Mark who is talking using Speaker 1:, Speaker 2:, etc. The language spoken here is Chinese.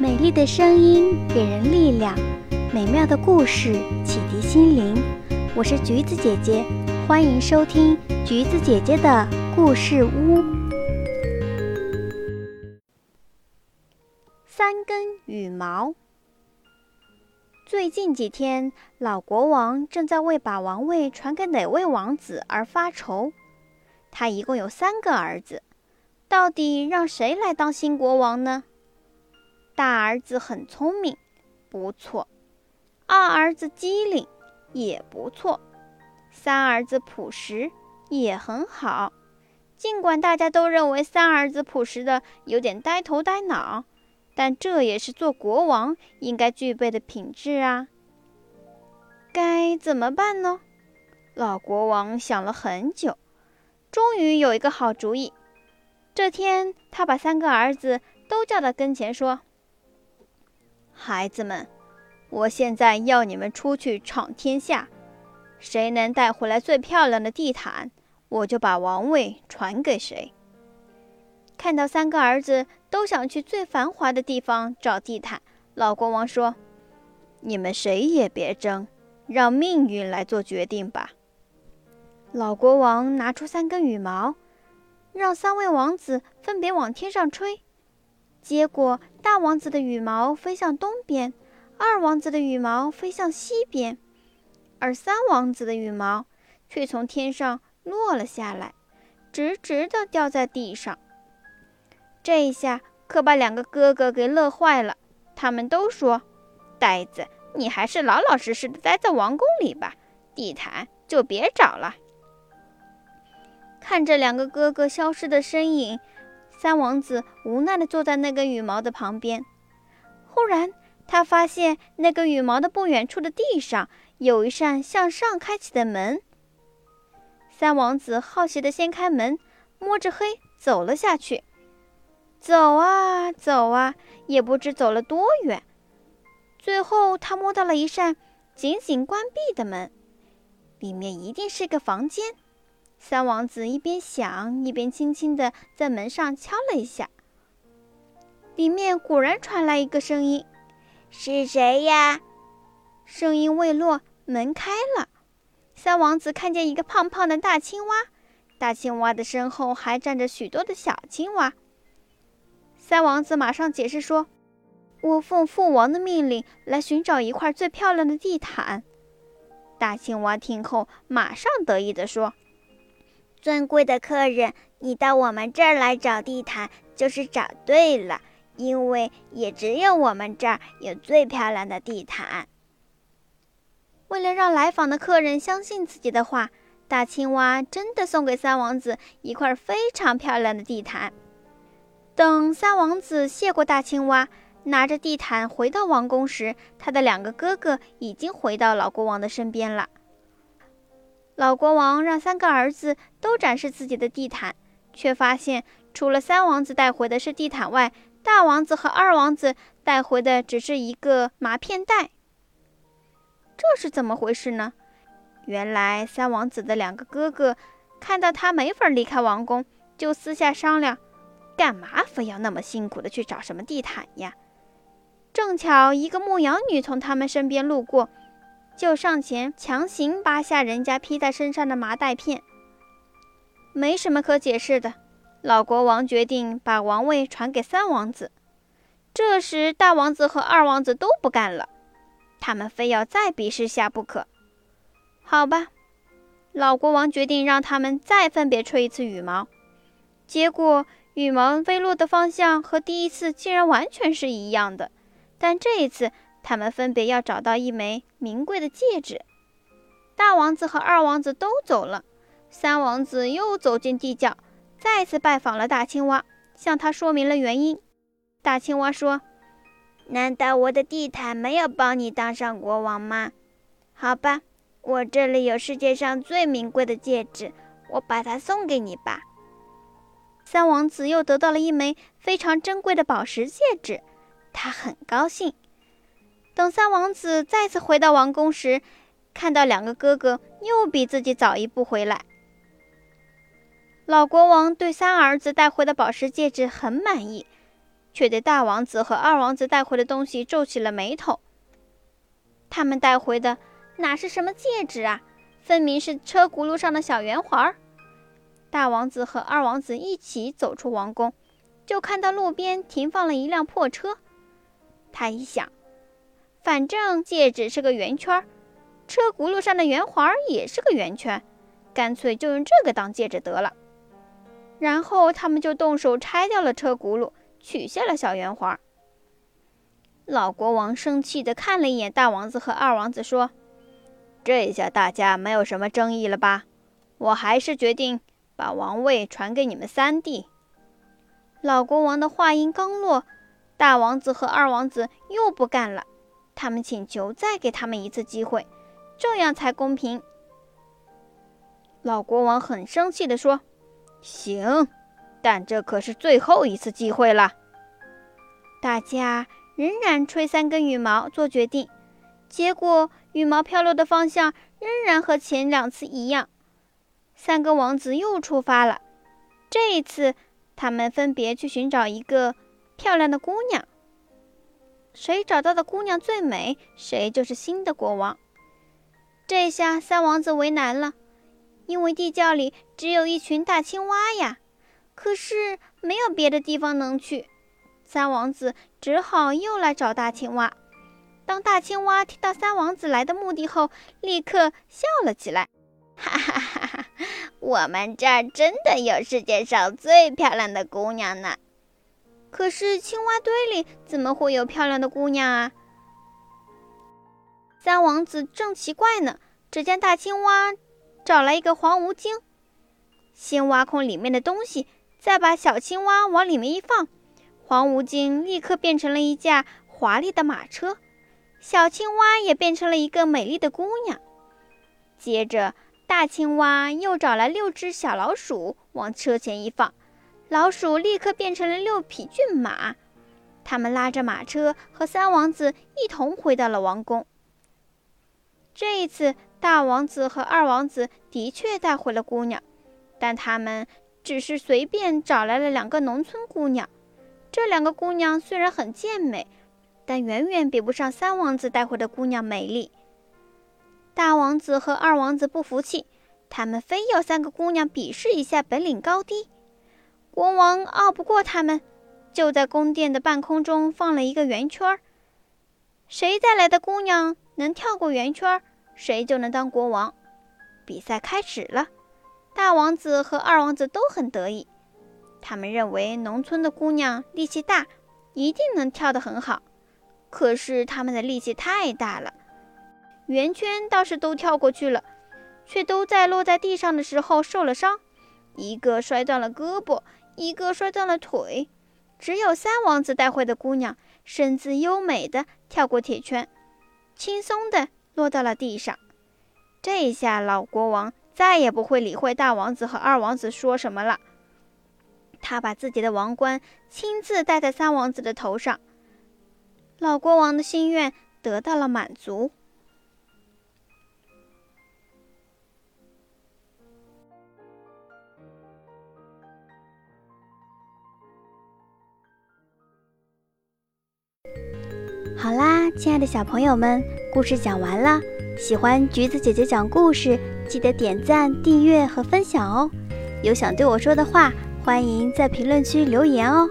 Speaker 1: 美丽的声音给人力量，美妙的故事启迪心灵。我是橘子姐姐，欢迎收听橘子姐姐的故事屋。三根羽毛。最近几天，老国王正在为把王位传给哪位王子而发愁。他一共有三个儿子，到底让谁来当新国王呢？大儿子很聪明，不错；二儿子机灵，也不错；三儿子朴实，也很好。尽管大家都认为三儿子朴实的有点呆头呆脑，但这也是做国王应该具备的品质啊。该怎么办呢？老国王想了很久，终于有一个好主意。这天，他把三个儿子都叫到跟前，说。孩子们，我现在要你们出去闯天下，谁能带回来最漂亮的地毯，我就把王位传给谁。看到三个儿子都想去最繁华的地方找地毯，老国王说：“你们谁也别争，让命运来做决定吧。”老国王拿出三根羽毛，让三位王子分别往天上吹。结果，大王子的羽毛飞向东边，二王子的羽毛飞向西边，而三王子的羽毛却从天上落了下来，直直的掉在地上。这一下可把两个哥哥给乐坏了，他们都说：“呆子，你还是老老实实的待在王宫里吧，地毯就别找了。”看着两个哥哥消失的身影。三王子无奈地坐在那根羽毛的旁边。忽然，他发现那根羽毛的不远处的地上有一扇向上开启的门。三王子好奇地掀开门，摸着黑走了下去。走啊走啊，也不知走了多远。最后，他摸到了一扇紧紧关闭的门，里面一定是个房间。三王子一边想，一边轻轻地在门上敲了一下。里面果然传来一个声音：“
Speaker 2: 是谁呀？”
Speaker 1: 声音未落，门开了。三王子看见一个胖胖的大青蛙，大青蛙的身后还站着许多的小青蛙。三王子马上解释说：“我奉父王的命令来寻找一块最漂亮的地毯。”大青蛙听后，马上得意地说。
Speaker 2: 尊贵的客人，你到我们这儿来找地毯，就是找对了，因为也只有我们这儿有最漂亮的地毯。
Speaker 1: 为了让来访的客人相信自己的话，大青蛙真的送给三王子一块非常漂亮的地毯。等三王子谢过大青蛙，拿着地毯回到王宫时，他的两个哥哥已经回到老国王的身边了。老国王让三个儿子都展示自己的地毯，却发现除了三王子带回的是地毯外，大王子和二王子带回的只是一个麻片袋。这是怎么回事呢？原来三王子的两个哥哥看到他没法离开王宫，就私下商量，干嘛非要那么辛苦的去找什么地毯呀？正巧一个牧羊女从他们身边路过。就上前强行扒下人家披在身上的麻袋片，没什么可解释的。老国王决定把王位传给三王子。这时，大王子和二王子都不干了，他们非要再比试下不可。好吧，老国王决定让他们再分别吹一次羽毛。结果，羽毛飞落的方向和第一次竟然完全是一样的，但这一次。他们分别要找到一枚名贵的戒指。大王子和二王子都走了，三王子又走进地窖，再次拜访了大青蛙，向他说明了原因。大青蛙说：“
Speaker 2: 难道我的地毯没有帮你当上国王吗？好吧，我这里有世界上最名贵的戒指，我把它送给你吧。”
Speaker 1: 三王子又得到了一枚非常珍贵的宝石戒指，他很高兴。等三王子再次回到王宫时，看到两个哥哥又比自己早一步回来。老国王对三儿子带回的宝石戒指很满意，却对大王子和二王子带回的东西皱起了眉头。他们带回的哪是什么戒指啊，分明是车轱辘上的小圆环。大王子和二王子一起走出王宫，就看到路边停放了一辆破车。他一想，反正戒指是个圆圈，车轱辘上的圆环也是个圆圈，干脆就用这个当戒指得了。然后他们就动手拆掉了车轱辘，取下了小圆环。老国王生气地看了一眼大王子和二王子，说：“这下大家没有什么争议了吧？我还是决定。”把王位传给你们三弟。老国王的话音刚落，大王子和二王子又不干了。他们请求再给他们一次机会，这样才公平。老国王很生气地说：“行，但这可是最后一次机会了。”大家仍然吹三根羽毛做决定，结果羽毛飘落的方向仍然和前两次一样。三个王子又出发了。这一次，他们分别去寻找一个漂亮的姑娘。谁找到的姑娘最美，谁就是新的国王。这下三王子为难了，因为地窖里只有一群大青蛙呀，可是没有别的地方能去。三王子只好又来找大青蛙。当大青蛙听到三王子来的目的后，立刻笑了起来。
Speaker 2: 哈哈哈哈！我们这儿真的有世界上最漂亮的姑娘呢。
Speaker 1: 可是青蛙堆里怎么会有漂亮的姑娘啊？三王子正奇怪呢，只见大青蛙找来一个黄无精，先挖空里面的东西，再把小青蛙往里面一放，黄无精立刻变成了一架华丽的马车，小青蛙也变成了一个美丽的姑娘。接着。大青蛙又找来六只小老鼠，往车前一放，老鼠立刻变成了六匹骏马。他们拉着马车和三王子一同回到了王宫。这一次，大王子和二王子的确带回了姑娘，但他们只是随便找来了两个农村姑娘。这两个姑娘虽然很健美，但远远比不上三王子带回的姑娘美丽。大王子和二王子不服气，他们非要三个姑娘比试一下本领高低。国王拗不过他们，就在宫殿的半空中放了一个圆圈儿。谁带来的姑娘能跳过圆圈，谁就能当国王。比赛开始了，大王子和二王子都很得意，他们认为农村的姑娘力气大，一定能跳得很好。可是他们的力气太大了。圆圈倒是都跳过去了，却都在落在地上的时候受了伤，一个摔断了胳膊，一个摔断了腿。只有三王子带回的姑娘身姿优美的跳过铁圈，轻松的落到了地上。这下老国王再也不会理会大王子和二王子说什么了，他把自己的王冠亲自戴在三王子的头上。老国王的心愿得到了满足。好啦，亲爱的小朋友们，故事讲完了。喜欢橘子姐姐讲故事，记得点赞、订阅和分享哦。有想对我说的话，欢迎在评论区留言哦。